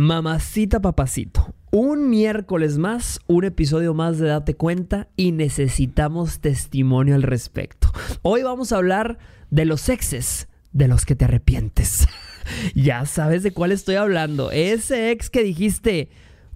Mamacita papacito, un miércoles más, un episodio más de Date cuenta y necesitamos testimonio al respecto. Hoy vamos a hablar de los exes de los que te arrepientes. ya sabes de cuál estoy hablando. Ese ex que dijiste,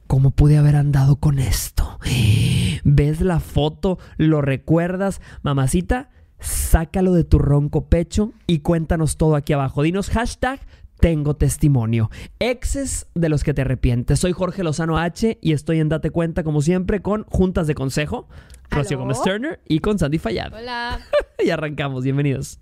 ¿cómo pude haber andado con esto? ¿Ves la foto? ¿Lo recuerdas? Mamacita, sácalo de tu ronco pecho y cuéntanos todo aquí abajo. Dinos hashtag tengo testimonio. Exes de los que te arrepientes. Soy Jorge Lozano H y estoy en Date Cuenta, como siempre, con Juntas de Consejo, Rocío Gómez Turner y con Sandy Fallad. Hola. y arrancamos, bienvenidos.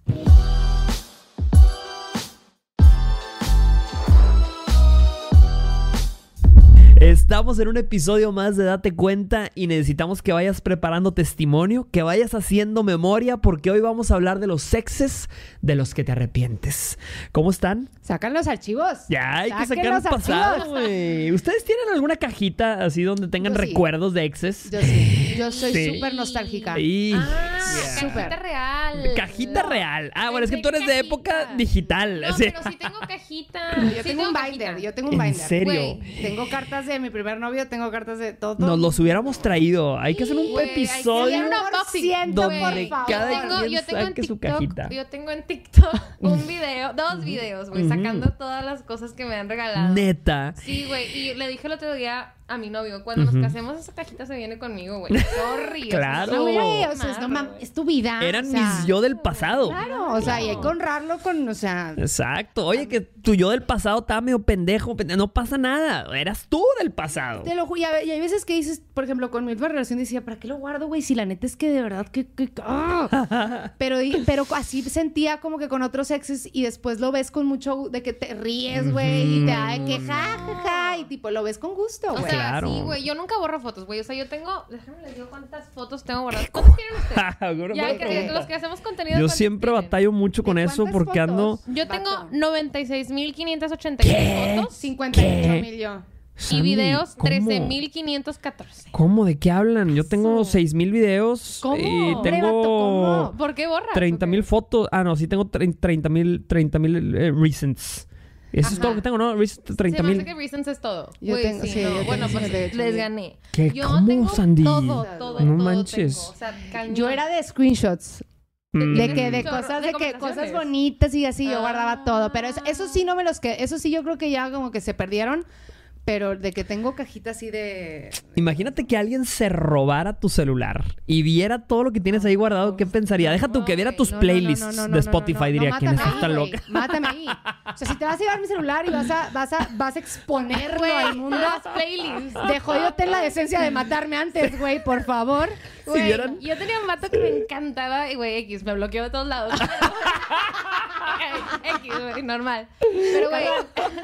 Estamos en un episodio más de Date Cuenta y necesitamos que vayas preparando testimonio, que vayas haciendo memoria, porque hoy vamos a hablar de los exes de los que te arrepientes. ¿Cómo están? Sacan los archivos. Ya, hay que sacar el pasado, güey. ¿Ustedes tienen alguna cajita así donde tengan recuerdos de exes? Yo sí. Yo soy súper nostálgica. Sí. Ah, cajita real. Cajita real. Ah, bueno, es que tú eres de época digital. No, pero sí tengo cajita. Yo tengo un binder, yo tengo un binder. ¿En serio? tengo cartas de mi primer novio, tengo cartas de todo. Nos los hubiéramos traído. Hay que hacer un episodio donde cada quien yo tengo saque su cajita. Yo tengo en TikTok un video, dos videos, güey, sacando todas las cosas que me han regalado. Neta. Sí, güey. Y le dije el otro día a mi novio, cuando nos casemos, esa cajita se viene conmigo, güey. Sorry. claro. O sea, es, tu vida. Eran mis yo del pasado. Claro, o sea, y hay que honrarlo con, o sea. Exacto. Oye, que tu yo del pasado estaba medio pendejo, no pasa nada. Eras tú del pasado. Te lo juro. Y hay veces que dices, por ejemplo, con mi relación decía, ¿para qué lo guardo, güey? Si la neta es que de verdad que. ¡ah! pero, pero así sentía como que con otros exes y después lo ves con mucho de que te ríes, güey, y te da de que ja, ja, ja, y tipo lo ves con gusto, güey. Claro. Sí, güey. Yo nunca borro fotos, güey. O sea, yo tengo. Déjame les digo cuántas fotos tengo borradas. ¿Cuántas tienen ustedes? ya, que, los que hacemos contenido. Yo siempre batallo mucho con eso porque ando. Yo tengo 96.586 fotos. 58.000 yo. y videos 13.514. ¿Cómo? ¿De qué hablan? Yo tengo 6.000 videos. ¿Cómo? Y tengo. ¿Cómo? ¿Por qué borras? 30.000 fotos. Ah, no, sí tengo 30.000 30, eh, recents. Eso es todo lo que tengo, ¿no? 30 mil. Sí, que Reasons es todo. Yo tengo, sí, bueno, pues les gané. ¿Qué? Yo ¿Cómo, tengo Sandy? Todo, todo, no todo manches. Tengo. O sea, yo era de screenshots. Mm. De que de cosas de, que cosas bonitas y así yo guardaba todo, pero eso, eso sí no me los que eso sí yo creo que ya como que se perdieron pero de que tengo cajita así de... Imagínate que alguien se robara tu celular y viera todo lo que tienes ahí guardado, ¿qué pensaría? Deja tú que viera tus playlists de Spotify, diría, ¿quién está loca? Mátame ahí. O sea, si te vas a llevar mi celular y vas a, vas a, vas a exponerlo al mundo... Las playlists. De jodiote la decencia de matarme antes, güey, por favor. Güey, yo tenía un vato que me encantaba y, güey, X, me bloqueó de todos lados. X, güey, normal. Pero, güey,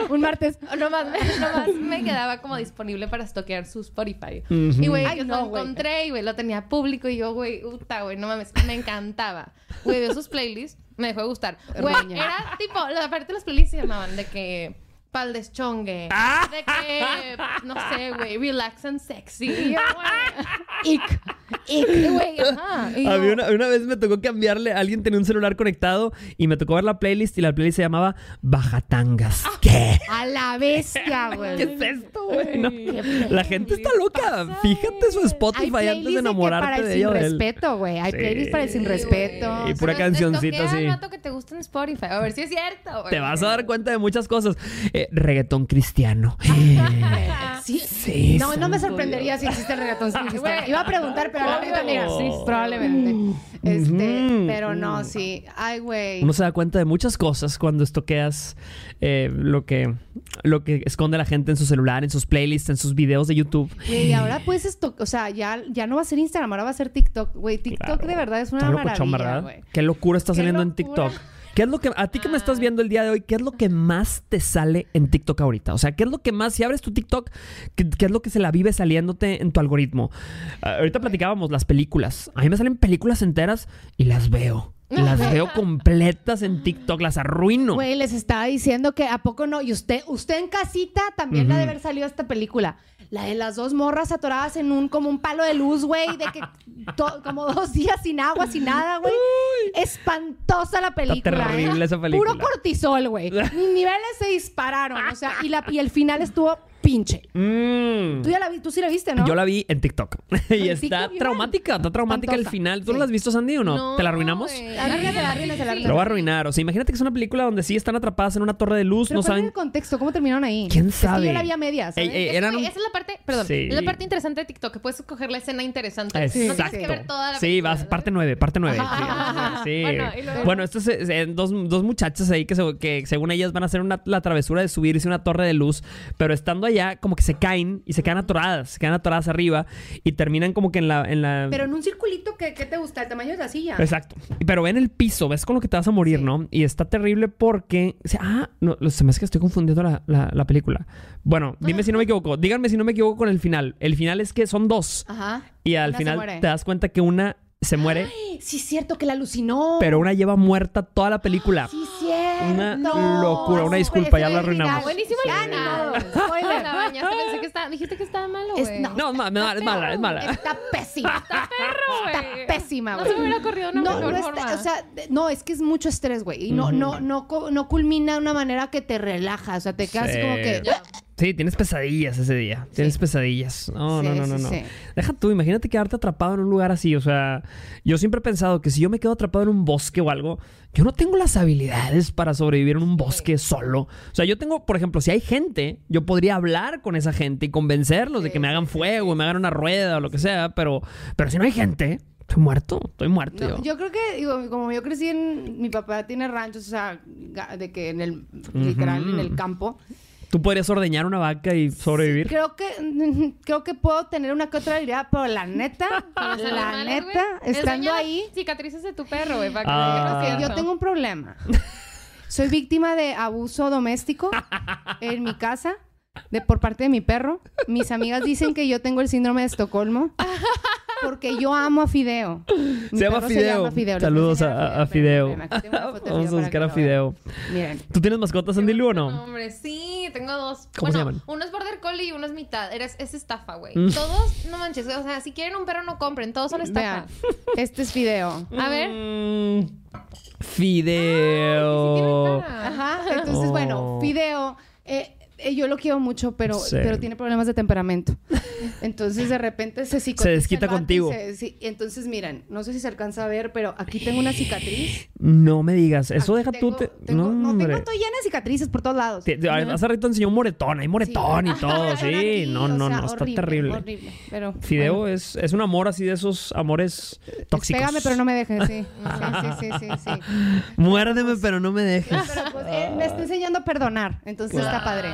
un martes. Nomás, nomás me quedaba como disponible para estoquear su Spotify. Y, güey, yo lo encontré y, güey, lo tenía público y yo, güey, puta, güey, no mames, me encantaba. Güey, vio sus playlists, me dejó de gustar. Güey, era tipo, la parte de las playlists se llamaban de que pal deschongue. Ah. De que, no sé, güey, relax and sexy. Y yo, Ick. Ick, güey, ajá. A mí una, una, vez me tocó cambiarle, alguien tenía un celular conectado y me tocó ver la playlist y la playlist se llamaba Bajatangas. Ah, ¿Qué? A la bestia, güey. ¿Qué es esto, güey? No. La gente está loca. Fíjate su Spotify antes de enamorarte de, de ella. Para el sin respeto, güey. Hay playlists para el sin respeto. Y pura cancioncita así. rato que te gusta en Spotify. A ver si es cierto, güey. Te vas a dar cuenta de muchas cosas. Eh, reggaetón cristiano. sí. sí. No, no me sorprendería si existe el reggaetón cristiano. Iba a preguntar, pero la verdad, mira, sí, probablemente. Este, pero no, sí. Ay, güey. Uno se da cuenta de muchas cosas cuando estoqueas eh, lo que lo que esconde la gente en su celular, en sus playlists, en sus videos de YouTube. Y ahora pues esto, o sea, ya, ya no va a ser Instagram, ahora va a ser TikTok. Güey, TikTok de verdad es una maravilla, güey. Qué locura está saliendo en TikTok. ¿Qué es lo que, a ti que me estás viendo el día de hoy, qué es lo que más te sale en TikTok ahorita? O sea, ¿qué es lo que más, si abres tu TikTok, qué, es lo que se la vive saliéndote en tu algoritmo? Ah, ahorita platicábamos las películas. A mí me salen películas enteras y las veo Las veo completas en TikTok, las arruino. Güey, les estaba diciendo que a poco no. Y usted, usted en casita también la de haber salido esta película. La de las dos morras atoradas en un como un palo de luz, güey, de que to- como dos días sin agua, sin nada, güey. Espantosa la película. terrible ¿eh? esa película. Puro cortisol, güey. Mis niveles se dispararon, o sea, y, la, y el final estuvo pinche. Mm. Tú ya la vi, tú sí la viste, ¿no? Yo la vi en TikTok. y está TikTok traumática, está traumática el final. ¿Tú Sí. lo has visto, Sandy, o no? ¿Te la arruinamos? güey. Arruínasela, arruínasela, Lo voy a arruinar. O sea, imagínate que es una película donde sí están atrapadas en una torre de luz, Pero no ¿cuál era saben. el contexto? ¿Cómo terminaron ahí? ¿Quién Es que sabe? yo la vi a medias. Ey, Es eran esa es la parte, perdón, Sí. es la parte interesante de TikTok, que puedes escoger la escena interesante. No Exacto. tienes que ver toda la sí, película, vas, ¿sabes? parte 9, parte 9. Ajá. Sí. Bueno, Bueno, y luego- esto es eh, dos, dos muchachas ahí que, se- que según ellas van a hacer una- la travesura de subirse a una torre de luz, pero estando allá como que se caen y se quedan atoradas, se quedan atoradas arriba y terminan como que en la... En la Pero en un circulito, ¿qué, qué te gusta? ¿El tamaño de la silla? Exacto. Pero ven el piso, ves con lo que te vas a morir, Sí. ¿no? Y está terrible porque. o sea, ah, no, se me hace que estoy confundiendo la, la- la película. Bueno, dime si no me equivoco. Díganme si no me equivoco con el final. El final es que son dos. Ajá. Y al Una final te das cuenta que una se muere, Sí, es cierto que la alucinó. pero una lleva muerta toda la película. Sí, cierto. Una locura, una Así disculpa, ya la arruinamos. Buenísimo el Ya, ni final. modo. Ah, Spoiler. la bañaste, pensé que estaba, dijiste que estaba malo, Es- güey. no. No, es mala, es mala, es mala. Está pésima. Perro, Está güey. pésima, No güey. se me hubiera ocurrido una No, mejor no forma. está, o sea, no, es que es mucho estrés, güey. Y no, no, no, no culmina de una manera que te relaja. O sea, te quedas como que. Ya. Sí, tienes pesadillas ese día. Tienes pesadillas. No, Sí, no, no, no, no. sí. Deja tú, imagínate quedarte atrapado en un lugar así. O sea, yo siempre he pensado que si yo me quedo atrapado en un bosque o algo, yo no tengo las habilidades para sobrevivir en un bosque solo. O sea, yo tengo, por ejemplo, si hay gente, yo podría hablar con esa gente y convencerlos de que me hagan fuego, y me hagan una rueda o lo que sea, pero, pero si no hay gente, estoy muerto, estoy muerto No, yo. yo creo que, digo, como yo crecí en. Mi papá tiene ranchos, o sea, de que en el. Literal, en el campo. ¿Tú podrías ordeñar una vaca y sobrevivir? Creo que. Creo que puedo tener una que otra habilidad, pero la neta. La neta, estando ahí. cicatrices de tu perro, güey, para que Ah. Yo tengo un problema. Soy víctima de abuso doméstico en mi casa de por parte de mi perro. Mis amigas dicen que yo tengo el síndrome de Estocolmo porque yo amo a Fideo. Mi Se llama Fideo. Les voy a Saludos a- a Fideo. Vamos a buscar a. Fideo. Miren. ¿Tú tienes mascotas, Andy Lu, o no? No, hombre, sí, tengo dos. ¿Cómo se bueno, llaman? uno es border collie y uno es mitad. Eres, es estafa, güey. Mm. Todos, no manches, o sea, si quieren un perro no compren, todos son Vean, estafa. este es Fideo. A ver. Mm, Fideo. cara. Ajá, entonces Oh. bueno, Fideo, eh, eh, yo lo quiero mucho, pero, Sí. pero tiene problemas de temperamento. Entonces de repente se Se desquita contigo. se- sí, entonces miren, no sé si se alcanza a ver, pero aquí tengo una cicatriz. No me digas, eso Aquí deja tengo- tú. Te... Tengo, no, no, tengo todo llena de cicatrices por todos lados. Te- te- Hace rato enseñó un moretón, hay moretón Sí. y todo, sí. aquí, no, o no, sea, no, está horrible, terrible. horrible, pero, Fideo bueno. es, es un amor así de esos amores tóxicos. Pégame, pero no me dejes, sí. Sí, sí, sí, sí, sí. Muérdeme, pero no me dejes. Pero pues él me está enseñando a perdonar, entonces está padre.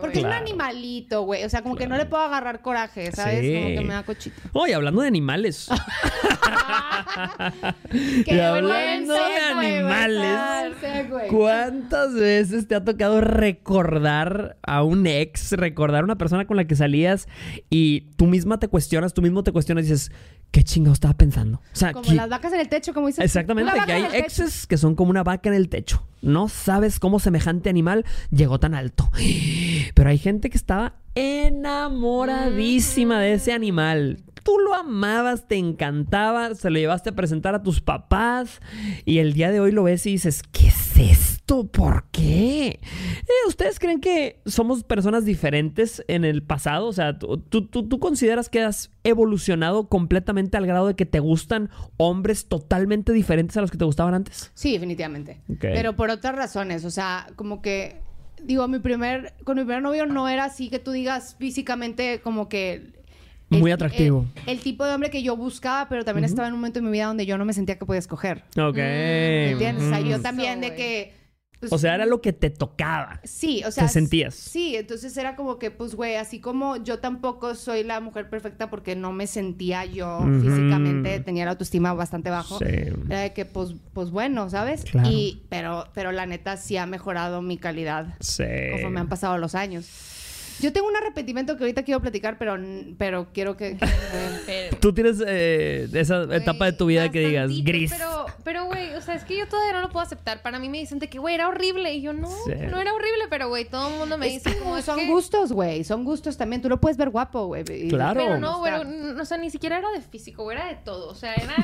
Porque es un animalito, güey. O sea, como que no le puedo agarrar coraje, ¿sabes? Sí. Como que me da cochito. Oye, hablando de animales. Qué Y hablando de güey, animales. ¿Cuántas veces te ha tocado recordar a un ex, recordar a una persona con la que salías y tú misma te cuestionas, tú mismo te cuestionas y dices, ¿qué chingado estaba pensando? O sea, Como ¿qué- las vacas en el techo, como dices. Exactamente, que hay techo. exes que son como una vaca en el techo. No sabes cómo semejante animal llegó tan alto. Pero hay gente que estaba enamoradísima de ese animal. Tú lo amabas, te encantaba, se lo llevaste a presentar a tus papás y el día de hoy lo ves y dices, ¿qué es esto? ¿Por qué? Eh, ¿Ustedes creen que somos personas diferentes en el pasado? O sea, ¿tú, tú, tú- consideras que has evolucionado completamente al grado de que te gustan hombres totalmente diferentes a los que te gustaban antes? Sí, definitivamente. Pero por otras razones. O sea, como que. Digo, mi primer. Con mi primer novio no era así que tú digas físicamente como que. Muy el- atractivo. El, el tipo de hombre que yo buscaba, pero también estaba en un momento de mi vida donde yo no me sentía que podía escoger. Ok. ¿Me entiendes? O sea, yo Ujú. también de que. pues, O sea, era lo que te tocaba. Sí, o sea. sentías. Sí, entonces era como que, pues, güey, así como yo tampoco soy la mujer perfecta porque no me sentía yo físicamente, tenía la autoestima bastante bajo. Sí. Era de que, pues, pues bueno, ¿sabes? Claro. Y, pero, pero la neta sí ha mejorado mi calidad Sí. conforme han pasado los años. Yo tengo un arrepentimiento que ahorita quiero platicar, pero, pero quiero que... que- Pero- Tú tienes eh, esa etapa de tu vida que digas gris. Pero pero güey, o sea, es que yo todavía no lo puedo aceptar. Para mí me dicen de que, güey, era horrible. Y yo, no, Sí. no era horrible, pero güey, todo el mundo me Es dice que como es son que- gustos, güey. Son gustos también. Tú lo puedes ver guapo, güey. Claro. Pero no, güey, o sea, ni siquiera era de físico, güey, era de todo. O sea, era,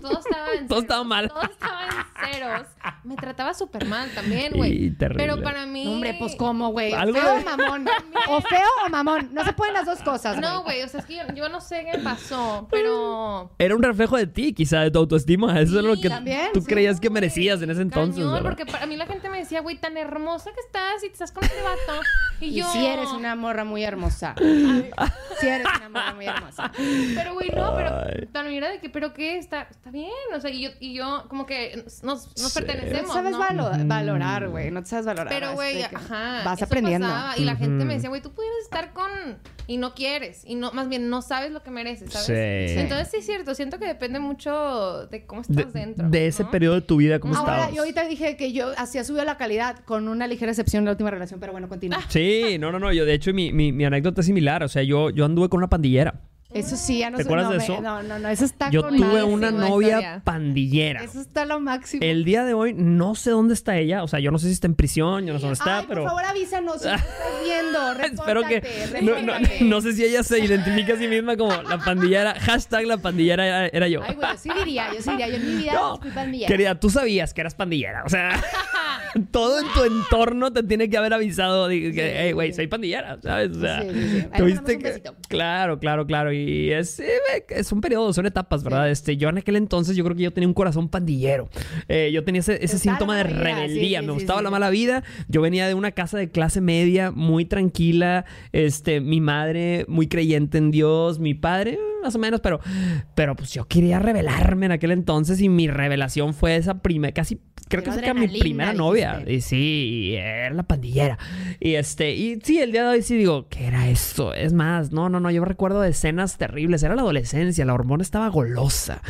todo estaba en Todo estaba mal. Todo estaba en ceros. Me trataba súper mal también, güey. Pero para mí... No, hombre, pues cómo, güey. Algo Feo de- o mamón. O feo o mamón. No se pueden las dos cosas, No, güey, o sea, es que yo, yo no sé qué pasó, pero... Era un reflejo de ti, quizá, de tu autoestima. Eso es lo que también, tú sí, creías que merecías en ese entonces. ¿verdad? porque para mí la gente me decía, güey, tan hermosa que estás y te estás con este vato. Y, Y yo... sí eres una morra muy hermosa. Sí eres una morra muy hermosa. Pero, güey, no, pero mí era de que, ¿pero qué? Está, está bien. O sea, y yo, y yo como que nos, nos Sí. Pertenecemos, No sabes ¿no? valo- valorar, güey. No te sabes valorar. Pero, Así güey, ajá. Vas eso aprendiendo. pasaba, Y la gente me decía, güey, tú pudieras estar con... Y no quieres. Y no, más bien, no sabes lo que mereces, ¿sabes? Sí. Entonces, sí es cierto. Siento que depende mucho de cómo de, estás dentro. de ese ¿no? periodo de tu vida, ¿cómo Ahora, estabas? yo ahorita dije que yo hacía subido la calidad con una ligera excepción en la última relación, pero bueno, continúa. Sí, no, no, no. Yo, de hecho, mi, mi, mi anécdota es similar. O sea, yo, yo anduve con una pandillera. Eso sí, ya no ¿Te acuerdas no de eso? No, no, no, eso está Yo con tuve una novia historia. pandillera. Eso está lo máximo. El día de hoy no sé dónde está ella. O sea, yo no sé si está en prisión, yo no sé dónde está, Ay, pero... por favor, avísanos si estás viendo. Espero que... No, no, no sé si ella se identifica a sí misma como la pandillera. Hashtag la pandillera era, era yo. Ay, güey, yo sí diría, yo sí diría. Yo en mi vida No, fui pandillera. querida, tú sabías que eras pandillera. O sea, todo en tu entorno te tiene que haber avisado de que, hey, güey, soy pandillera, ¿sabes? O sea, Sí, sí, sí. Tuviste que... Claro, claro, claro. Y es, eh, es un periodo, son etapas, ¿verdad? Este, yo en aquel entonces yo creo que yo tenía un corazón pandillero. Eh, yo tenía ese, síntoma de vida, rebeldía. sí, Me sí, gustaba la mala vida. Yo venía de una casa de clase media, muy tranquila. Este, mi madre muy creyente en Dios. Mi padre, más o menos, pero, pero pues yo quería rebelarme en aquel entonces y mi revelación fue esa primera, casi creo que fue mi primera novia. Y sí, y era la pandillera. Y este, y sí, el día de hoy sí digo, ¿qué era esto? Es más, no, no, no, yo recuerdo de escenas terribles. Era la adolescencia, la hormona estaba golosa.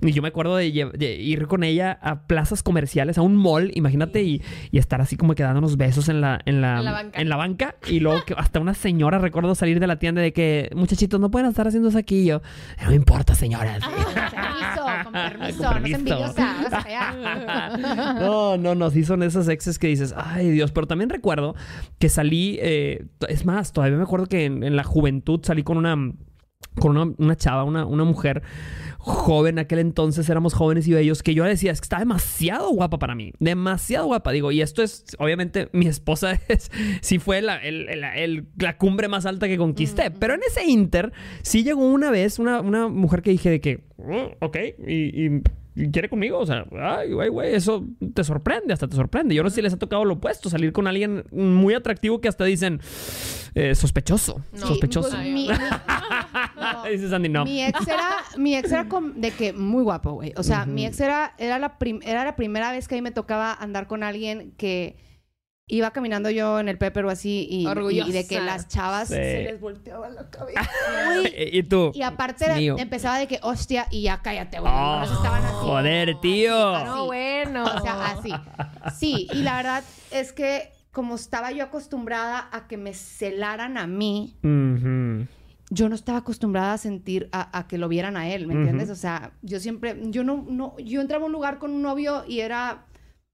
Y yo me acuerdo de, ir con ella a plazas comerciales, a un mall, imagínate, y, y estar así como que dándonos besos en la, en la, En la banca. en la banca. Y luego que hasta una señora recuerdo salir de la tienda de que, muchachitos, no pueden estar haciendo eso aquí. Y yo, no me importa, señoras. Permiso, con permiso, Con no permiso. es envidiosa. No, no, no, sí son esas exes que dices, ay Dios, pero también recuerdo que salí, eh, es más, todavía me acuerdo que en, en la juventud salí con una, con una, una chava, una, una mujer joven, aquel entonces éramos jóvenes y bellos, que yo le decía, es que está demasiado guapa para mí, demasiado guapa, digo, y esto es, obviamente, mi esposa es, sí fue la, el- el- el- la cumbre más alta que conquisté, pero en ese inter, sí llegó una vez una, una mujer que dije de que, "Mm, ok, y quiere conmigo, o sea, ay, güey, güey, eso te sorprende, hasta te sorprende. Yo no sé si les ha tocado lo opuesto, salir con alguien muy atractivo que hasta dicen eh, sospechoso, No. sospechoso. Pues, mi, mi- no. Dices Andy, no. Mi ex era, mi ex era de que muy guapo, güey. O sea, mi ex era, era, la prim- era la primera vez que a mí me tocaba andar con alguien que iba caminando yo en el Pepper o así y, y- de que las chavas Sí. se les volteaba la cabeza. y tú. Y aparte mío. empezaba de que, hostia, y ya cállate, güey. Oh, estaban así. joder, tío. Así. No, bueno. O sea, así. Sí, y la verdad es que como estaba yo acostumbrada a que me celaran a mí, yo no estaba acostumbrada a sentir a, a que lo vieran a él, ¿me entiendes? O sea, yo siempre, yo no, no, yo entraba a un lugar con un novio y era,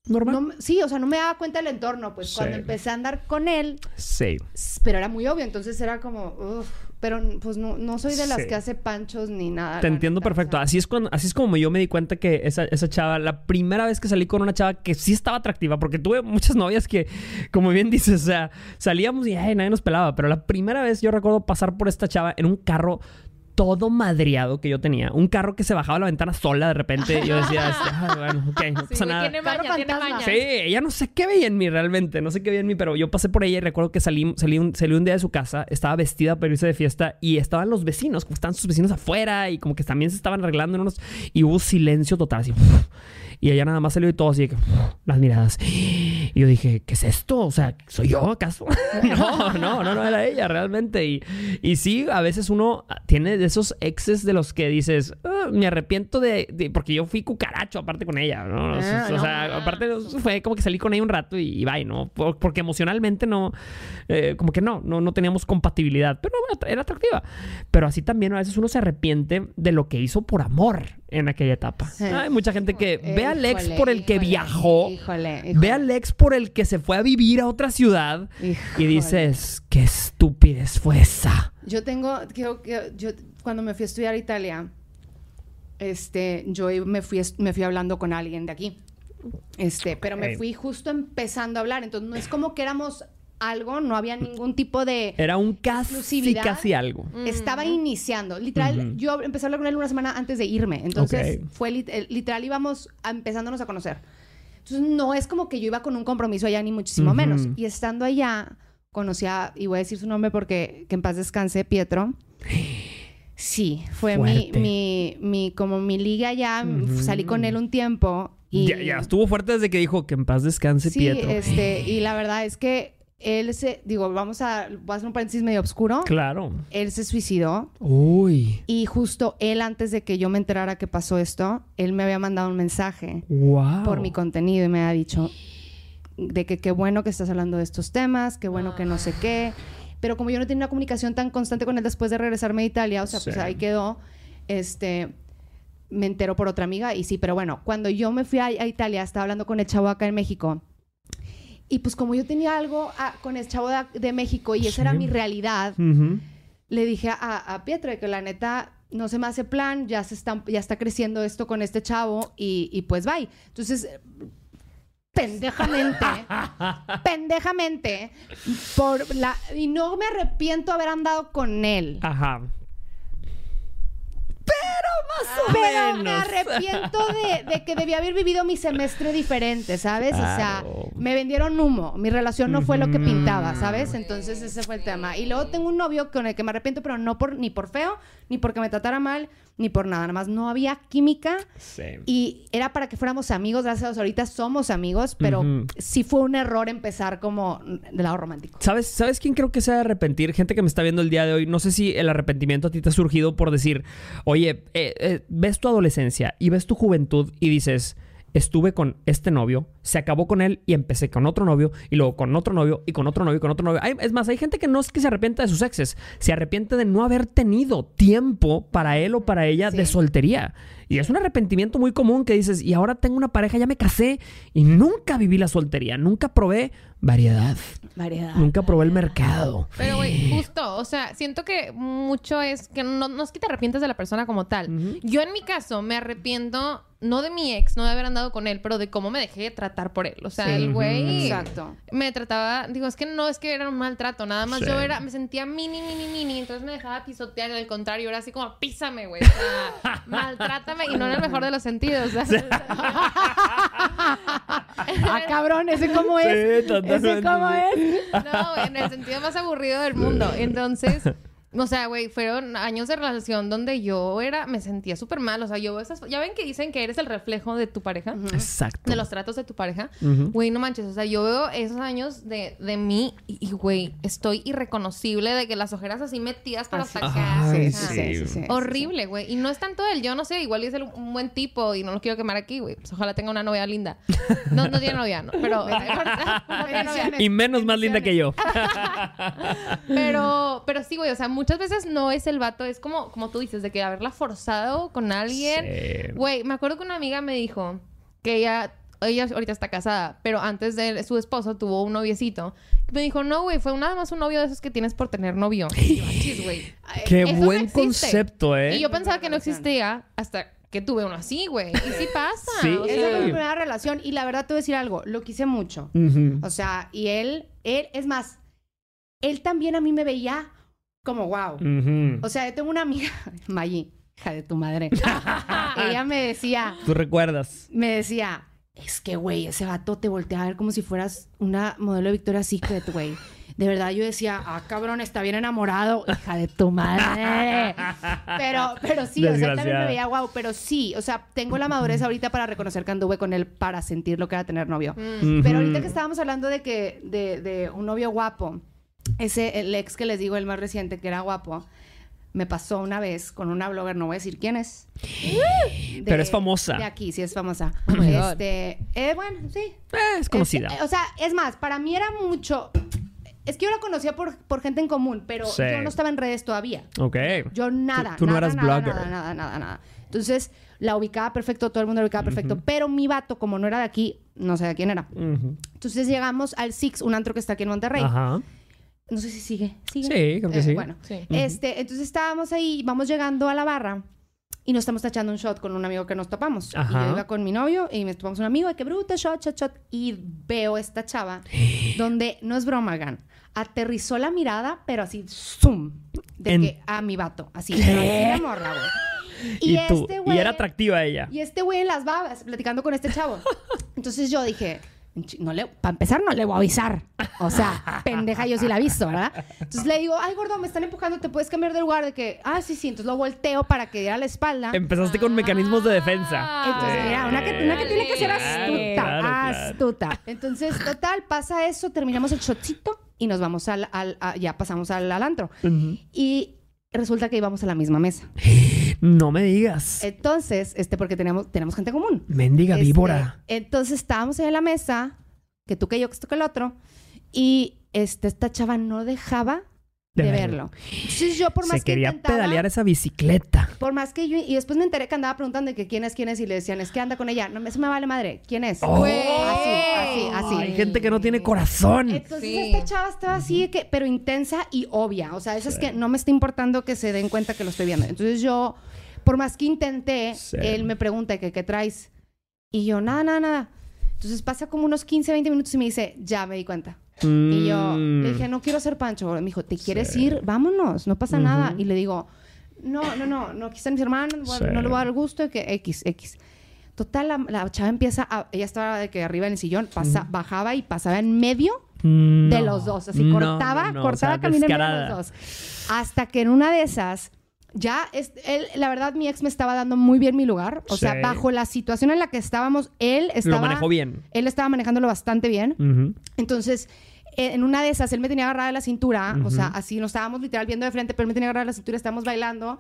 Normal. no sí, o sea, no me daba cuenta del entorno, pues Sí. cuando empecé a andar con él, Sí. pero era muy obvio, entonces era como, uf, pero pues no, no soy de las Sí. que hace panchos ni nada. Te entiendo neta, o perfecto. sea. Así es, cuando, así es como yo me di cuenta que esa, esa chava, la primera vez que salí con una chava que sí estaba atractiva, porque tuve muchas novias que, como bien dices, o sea, salíamos y ay, nadie nos pelaba, pero la primera vez yo recuerdo pasar por esta chava en un carro todo madreado que yo tenía. Un carro que se bajaba la ventana sola de repente. Y yo decía, este, ah, bueno, ok, no Sí, pasa güey, nada. tiene maña, Carro tiene maña. Sí, ella no sé qué veía en mí realmente, no sé qué veía en mí, pero yo pasé por ella y recuerdo que salí, salí, un, salí un día de su casa, estaba vestida para irse de fiesta y estaban los vecinos, como estaban sus vecinos afuera y como que también se estaban arreglando en unos... Y hubo silencio total, así... Y ella nada más salió y todo así de que las miradas. Y yo dije, ¿qué es esto? O sea, ¿soy yo acaso? no, no, no, no era ella realmente. Y, y sí, a veces uno tiene de esos exes de los que dices, "Ah, me arrepiento de, de- Porque yo fui cucaracho aparte con ella, ¿no? O sea, Ah, o sea, no. aparte fue como que salí con ella un rato y, y bye, ¿no? Por- porque emocionalmente no... eh, como que no, no, no teníamos compatibilidad. Pero era atractiva. Pero así también a veces uno se arrepiente de lo que hizo por amor. En aquella etapa. Sí. Hay mucha gente que ve al ex por el que híjole, viajó, Híjole, ve al ex por el que se fue a vivir a otra ciudad y dices, qué estupidez fue esa. Yo tengo, creo que yo cuando me fui a estudiar a Italia, este, yo me fui, me fui hablando con alguien de aquí. Este, pero me fui justo empezando a hablar. Entonces, no es como que éramos algo, no había ningún tipo de... Era un casi, casi algo. Estaba iniciando. Literal, yo empecé a hablar con él una semana antes de irme. Entonces, fue lit- eh, literal, íbamos a- empezándonos a conocer. Entonces, no es como que yo iba con un compromiso allá, ni muchísimo menos. Y estando allá, conocí a, y voy a decir su nombre porque que en paz descanse, Pietro. Sí, fue mi, mi, mi, como mi liga allá. Salí con él un tiempo. Y, Ya, ya estuvo fuerte desde que dijo que en paz descanse Sí, Pietro. este, y la verdad es que él se, digo, vamos a, voy a hacer un paréntesis medio oscuro. Claro. Él se suicidó. Uy. Y justo él, antes de que yo me enterara que pasó esto, él me había mandado un mensaje Wow. por mi contenido y me había dicho de que qué bueno que estás hablando de estos temas, qué bueno que no sé qué. Pero como yo no tenía una comunicación tan constante con él después de regresarme de Italia, o sea, pues ahí quedó, este, me enteró por otra amiga y sí, pero bueno, cuando yo me fui a, a Italia, estaba hablando con el chavo acá en México. Y pues como yo tenía algo ah, con el chavo de, de México y esa era mi realidad, le dije a, a Pietro de que la neta no se me hace plan, ya se está, ya está creciendo esto con este chavo y, y pues bye. Entonces, pendejamente, pendejamente, por la, y no me arrepiento haber andado con él. Ajá. Más o Pero me menos. arrepiento de, de que debía haber vivido mi semestre diferente, ¿sabes? O sea, me vendieron humo. Mi relación no fue lo que pintaba, ¿sabes? Entonces ese fue el tema. Y luego tengo un novio con el que me arrepiento, pero no por ni por feo, ni porque me tratara mal, ni por nada. Nada más no había química Sí. y era para que fuéramos amigos. Gracias a Dios, ahorita somos amigos, pero Ujú. sí fue un error empezar como del lado romántico. ¿Sabes, ¿Sabes quién creo que se va a arrepentir? Gente que me está viendo el día de hoy. No sé si el arrepentimiento a ti te ha surgido por decir, oye, eh, eh, ves tu adolescencia y ves tu juventud y dices, estuve con este novio, se acabó con él y empecé con otro novio y luego con otro novio y con otro novio y con otro novio. Hay- es más, hay gente que no es que se arrepienta de sus exes, se arrepiente de no haber tenido tiempo para él o para ella de soltería. Y es un arrepentimiento muy común que dices, y ahora tengo una pareja, ya me casé y nunca viví la soltería, nunca probé variedad. Variedad. Nunca probé el mercado. Pero, güey, justo, o sea, siento que mucho es que no, no es que te arrepientes de la persona como tal. Yo en mi caso me arrepiento, no de mi ex, no de haber andado con él, pero de cómo me dejé tratar por él. O sea, Sí. el güey Exacto. me trataba, digo, es que no es que era un maltrato, nada más Sí. yo era, me sentía mini, mini, mini, entonces me dejaba pisotear, al contrario, era así como, písame, güey, o sea, maltrátame y no en el mejor de los sentidos. Ah, cabrón, ¿ese cómo es? Sí, ¿Ese cómo es? No, güey, en el sentido más aburrido del mundo. Entonces, o sea, güey, fueron años de relación donde yo era, me sentía súper mal. O sea, yo veo esas, ya ven que dicen que eres el reflejo de tu pareja, Exacto. de los tratos de tu pareja. Güey, no manches, o sea, yo veo esos años de, de mí y, güey, estoy irreconocible de que las ojeras así metidas para Así. sacar. Ay, o sea, sí. Horrible, güey. Y no es tanto él, yo no sé, igual es el- un buen tipo y no lo quiero quemar aquí, güey. Pues ojalá tenga una novia linda. No, no tiene novia, no, pero... no tiene novia. Y menos más linda que yo. Pero, pero sí, güey, o sea, muchas veces no es el vato, es como, como tú dices, de que haberla forzado con alguien. Sí. Güey, me acuerdo que una amiga me dijo que ella, ella ahorita está casada, pero antes de su esposo tuvo un noviecito. Me dijo, no, güey, fue nada más un novio de esos que tienes por tener novio. Y yo, "Achis, güey. Qué Eso no buen existe". concepto, ¿eh? Y yo pensaba que no existía hasta que tuve uno así, güey. Y sí pasa. Sí. o sea, Esa fue mi primera relación y la verdad te voy a decir algo, lo quise mucho. Ujú. O sea, y él, él, es más, él también a mí me veía como wow. O sea, yo tengo una amiga, Maggie, hija de tu madre. Ella me decía, Tú recuerdas. me decía, es que, güey, ese vato te voltea a ver como si fueras una modelo de Victoria's Secret, güey. De verdad, yo decía, ah, cabrón, está bien enamorado, hija de tu madre. Pero, pero sí, o sea, él también me veía wow, pero sí, o sea, tengo la madurez ahorita para reconocer que anduve con él para sentir lo que era tener novio. mm, Pero ahorita que estábamos hablando de que, de, de un novio guapo, ese, el ex que les digo, el más reciente, que era guapo, me pasó una vez con una blogger, no voy a decir quién es. De- Pero es famosa. De aquí, sí es famosa. Oh my God. este, eh, bueno, sí. Eh, es conocida. Este, o sea, es más, para mí era mucho. es que yo la conocía por, por gente en común, pero Sí. yo no estaba en redes todavía. Ok. Yo nada, Tú- tú no eras nada, blogger. nada, nada, nada, nada. Entonces, la ubicaba perfecto, todo el mundo la ubicaba perfecto, pero mi vato, como no era de aquí, no sé de quién era. Ujú. Entonces llegamos al Six, un antro que está aquí en Monterrey. Ajá. No sé si sigue. ¿Sigue? Sí, creo que sí. Bueno, Sí. este, entonces estábamos ahí, vamos llegando a la barra y nos estamos echando un shot con un amigo que nos topamos. Y Ajá. yo iba con mi novio y me topamos un amigo, y que bruta, shot, shot, shot. Y veo esta chava donde, no es broma, Gan, aterrizó la mirada, pero así, zoom, de En- que a mi vato, así, de morra, güey. Y, tú, este güey- y era atractiva ella. y este güey en las babas, platicando con este chavo. Entonces yo dije, no le, para empezar, no le voy a avisar. O sea, pendeja, yo sí la he visto, ¿verdad? Entonces le digo, ay, gordo, me están empujando, te puedes cambiar de lugar. De que, ah, sí, sí. Entonces lo volteo para que diera la espalda. Empezaste con mecanismos de defensa. Entonces, mira, una que, una que tiene que ser astuta, Claro, claro. astuta. Entonces, total, pasa eso, terminamos el shotcito y nos vamos al, al- a- ya pasamos al, al antro. Y resulta que íbamos a la misma mesa. No me digas. Entonces, este, porque teníamos, tenemos gente común. Mendiga Este, víbora. entonces estábamos ahí en la mesa, que tú que yo, que esto que el otro, y este, esta chava no dejaba de, De verlo. Entonces yo por más Se que quería intentaba, pedalear esa bicicleta. por más que yo, y después me enteré que andaba preguntando de que quién es, quién es, y le decían, es que anda con ella. No, eso me vale madre. ¿Quién es? Oh. Así, así, así. Hay gente que no tiene corazón. Entonces Sí. esta chava estaba así, de que, pero intensa y obvia. O sea, esas que no me está importando que se den cuenta que lo estoy viendo. Entonces yo, por más que intenté, Sí. él me pregunta que qué traes. Y yo, nada, nada, nada. Entonces pasa como unos 15, 20 minutos y me dice, ya me di cuenta. Y yo Mm. le dije, no quiero ser Pancho. Me dijo, ¿te quieres ir? Vámonos, no pasa nada. Y le digo, no, no, no, no, aquí están mis hermanos, Sí. no le voy a dar gusto de que X, X. Total, la, la chava empieza a, ella estaba de que arriba en el sillón, pasa, bajaba y pasaba en medio de No. los dos. Así No, cortaba, no, cortaba o sea, camino en medio de los dos. Hasta que en una de esas, ya, es, él, la verdad, mi ex me estaba dando muy bien mi lugar. O sea, Sí. bajo la situación en la que estábamos, él estaba. Lo manejó bien. Él estaba manejándolo bastante bien. Ujú. Entonces, eh, en una de esas, él me tenía agarrada de la cintura, o sea, así nos estábamos literal viendo de frente, pero él me tenía agarrada de la cintura, estábamos bailando,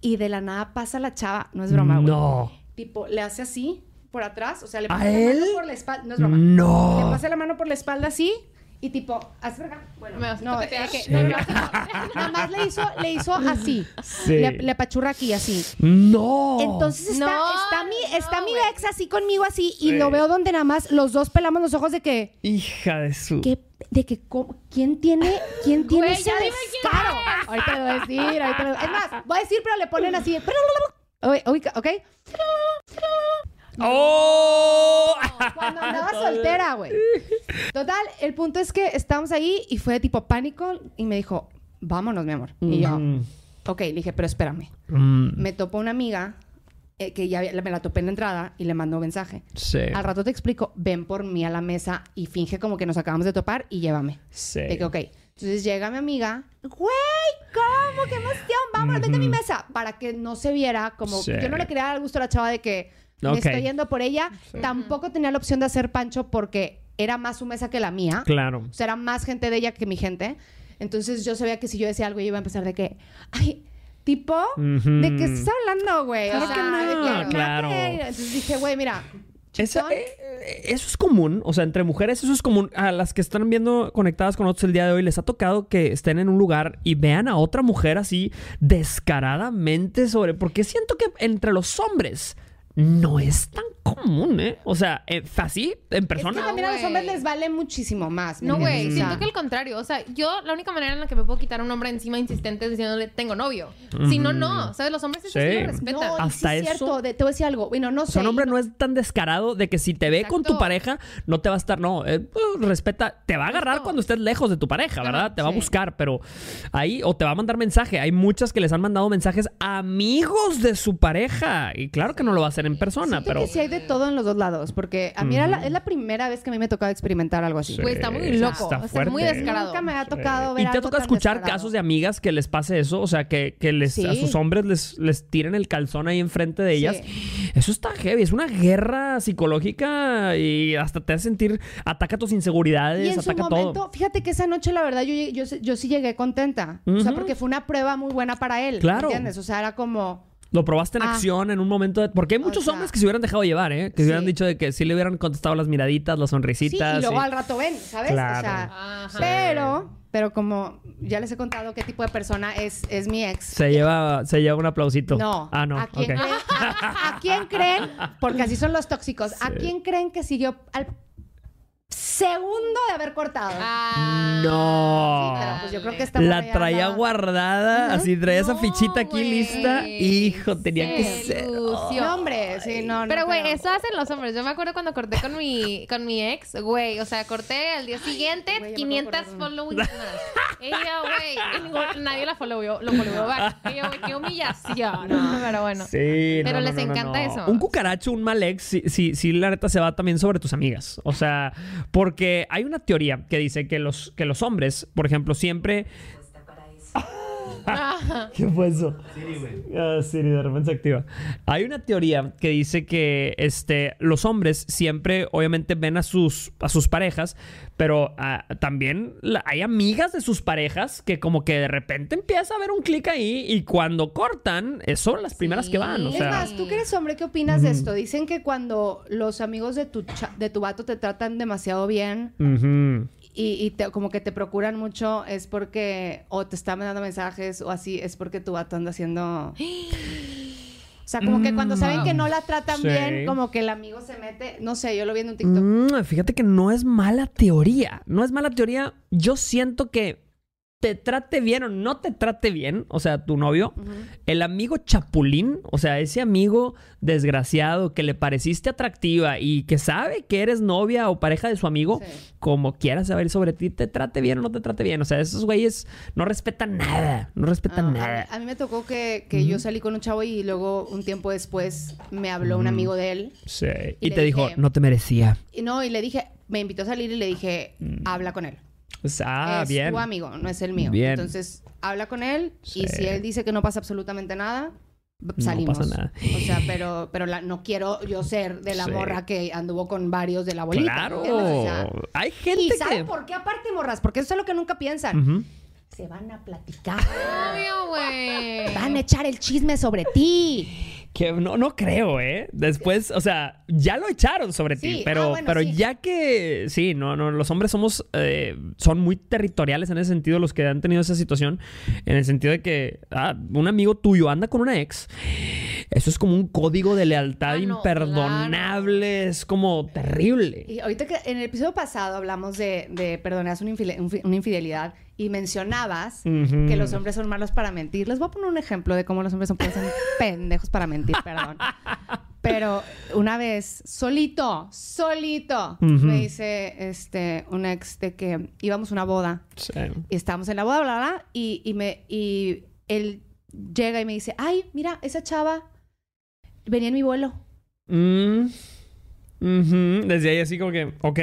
y de la nada pasa la chava, no es broma, güey. No. Tipo, le hace así, por atrás, o sea, le ¿A pasa la él? mano por la espalda, no es broma. Le No. pasa la mano por la espalda así, y tipo, haz verga. Bueno, Me vas a no, es que- Sí. no, no, no, nada más le hizo, le hizo así, Sí. le, le apachurra aquí así. No. Entonces está, No, está mi, está ex así conmigo así, y Sí. lo veo donde nada más los dos pelamos los ojos de que... Hija de su. ¿Qué- de que cómo- quién tiene quién tiene Güey, ese descaro. Ahorita lo voy a decir, ahorita lo- Es más, voy a decir, pero le ponen así. Oye, ubica, ¡Oh! Cuando andaba soltera, güey. Total, el punto es que estábamos ahí y fue tipo pánico y me dijo, vámonos, mi amor. Y yo, Mm. ok, le dije, pero espérame. Mm. Me topó una amiga eh, que ya había- me la topé en la entrada y le mandó un mensaje. Sí. Al rato te explico, ven por mí a la mesa y finge como que nos acabamos de topar y llévame. Sí. De que, ok. Entonces llega mi amiga, güey, ¿cómo? ¡Qué emoción! Vámonos, vente a mi mesa. Para que no se viera como. Sí. Yo no le quería dar gusto a la chava de que me Ok. estoy yendo por ella. Tampoco tenía la opción de hacer pancho porque era más su mesa que la mía. Claro. O sea, era más gente de ella que mi gente. Entonces yo sabía que si yo decía algo, ella iba a empezar de que, ay, tipo. ¿de qué estás hablando, güey? Claro o sea, que no, de que, claro. Entonces dije, güey, mira. Esa- eh, eso es común, o sea, entre mujeres eso es común. A las que están viendo conectadas con nosotros el día de hoy, les ha tocado que estén en un lugar y vean a otra mujer así descaradamente sobre... Porque siento que entre los hombres no es tan común, ¿eh? O sea, eh, así, en Es que persona. también a los hombres les vale muchísimo más. ¿me No, güey? O siento sea, que al contrario. O sea, yo la única manera en la que me puedo quitar a un hombre encima insistente es diciéndole, tengo novio. Si no, no. ¿Sabes? Los hombres eso sí, lo respetan. No, Hasta sí es eso- cierto. de- te voy a decir algo. Bueno, no O sé. sea, un hombre no es tan descarado de que si te ve con tu pareja, no te va a estar, no, eh, pues, respeta, te va a agarrar cuando estés lejos de tu pareja, ¿verdad? Te va a buscar, pero ahí, o te va a mandar mensaje. Hay muchas que les han mandado mensajes a amigos de su pareja. Y claro que no lo va a hacer en persona, Siento pero... que sí hay de todo en los dos lados. Porque a mí era la- es la primera vez que a mí me tocaba experimentar algo así. Sí. Está muy está loco. o sea, muy fuerte. descarado. Nunca me ha tocado ver ¿Y te ha tocado escuchar descarado. casos de amigas que les pase eso? O sea, que, que les, a sus hombres les, les tiren el calzón ahí enfrente de ellas. Sí. Eso está heavy. Es una guerra psicológica y hasta te hace sentir... Ataca tus inseguridades, Y en su ataca momento, todo. fíjate que esa noche, la verdad, yo, yo, yo sí llegué contenta. O sea, porque fue una prueba muy buena para él. Claro. ¿Me entiendes? O sea, era como, ¿Lo probaste en Ah. acción en un momento? de- Porque hay muchos sea, hombres que se hubieran dejado llevar, ¿eh? Que se sí. hubieran dicho de que sí le hubieran contestado las miraditas, las Sí, sonrisitas. y luego y- al rato ven, ¿sabes? Claro. O sea, Ajá. pero, pero como ya les he contado qué tipo de persona es, es mi ex. Se lleva, se lleva un aplausito. No. Ah, no. ¿A quién, ok. creen, a- a quién creen? Porque así son los tóxicos. ¿A quién creen que siguió al segundo de haber cortado? Ah, No. Sí, pero pues yo creo que esta La traía guardada, así traía esa fichita aquí lista. Hijo, tenía que Se ser. No, hombre, sí, no. Pero, güey, eso hacen los hombres. Yo me acuerdo cuando corté con mi, con mi ex, güey. O sea, corté al día siguiente yo me 500 acuerdo de followings más. Yo, güey, nadie la followó, lo followó back. Yo, güey, qué humillación. Pero bueno. Sí, Pero no, les encanta no. eso. Un cucaracho, un mal ex, sí, sí, sí, la neta se va también sobre tus amigas. O sea, porque hay una teoría que dice que los, que los hombres, por ejemplo, siempre. ¿Qué fue eso? Siri, güey. Ah, Siri, de repente se activa. Hay una teoría que dice que este, los hombres siempre, obviamente, ven a sus, a sus parejas, pero ah, también la- hay amigas de sus parejas que como que de repente empieza a haber un clic ahí y cuando cortan, son las primeras que van. O. Es más, tú que eres hombre, ¿qué opinas de esto? Dicen que cuando los amigos de tu, cha- de tu vato te tratan demasiado bien ujú. Y, y te- como que te procuran mucho, es porque o te están mandando mensajes o así, es porque tu vato anda haciendo... O sea, como que cuando saben que no la tratan Sí. bien, como que el amigo se mete, no sé, yo lo vi en un TikTok. Mm, fíjate que no es mala teoría. No es mala teoría. Yo siento que te trate bien o no te trate bien, o sea, tu novio, el amigo chapulín, o sea, ese amigo desgraciado que le pareciste atractiva y que sabe que eres novia o pareja de su amigo, Sí. como quiera saber sobre ti, te trate bien o no te trate bien. O sea, esos güeyes no respetan nada, no respetan Ah, nada. A, mí, me tocó que, que yo salí con un chavo y luego un tiempo después me habló un amigo de él. Sí. y te dijo, no te merecía. Y no, y le dije, me invitó a salir y le dije, habla con él. O sea, ah, es bien. tu amigo, no es el mío. Bien. Entonces, habla con él y si él dice que no pasa absolutamente nada, b- No salimos. pasa nada. O sea, pero, pero la- no quiero yo ser de la Sí. morra que anduvo con varios de la bolita. Claro. ¿entiendes? O sea, Hay gente ¿Y que... saben por qué aparte, morras? Porque eso es lo que nunca piensan. Se van a platicar. Obvio, güey. Van a echar el chisme sobre ti. Que no, no creo, ¿eh? Después, o sea, ya lo echaron sobre Sí, ti, pero, ah, bueno, pero sí. ya que sí, no, no, los hombres somos, eh, son muy territoriales en ese sentido, los que han tenido esa situación, en el sentido de que ah, un amigo tuyo anda con una ex, eso es como un código de lealtad Ah, no, imperdonable, es como terrible. Y ahorita que en el episodio pasado hablamos de, de perdonar infide- una infidelidad y mencionabas que los hombres son malos para mentir. Les voy a poner un ejemplo de cómo los hombres son, pendejos para mentir, perdón. Pero una vez, solito, solito, me dice este, un ex de que íbamos a una boda Sí. y estábamos en la boda, bla, bla, bla, y, y, me, y él llega y me dice, ay, mira, esa chava venía en mi vuelo. Mm. Ujú. Desde ahí así como que, ok,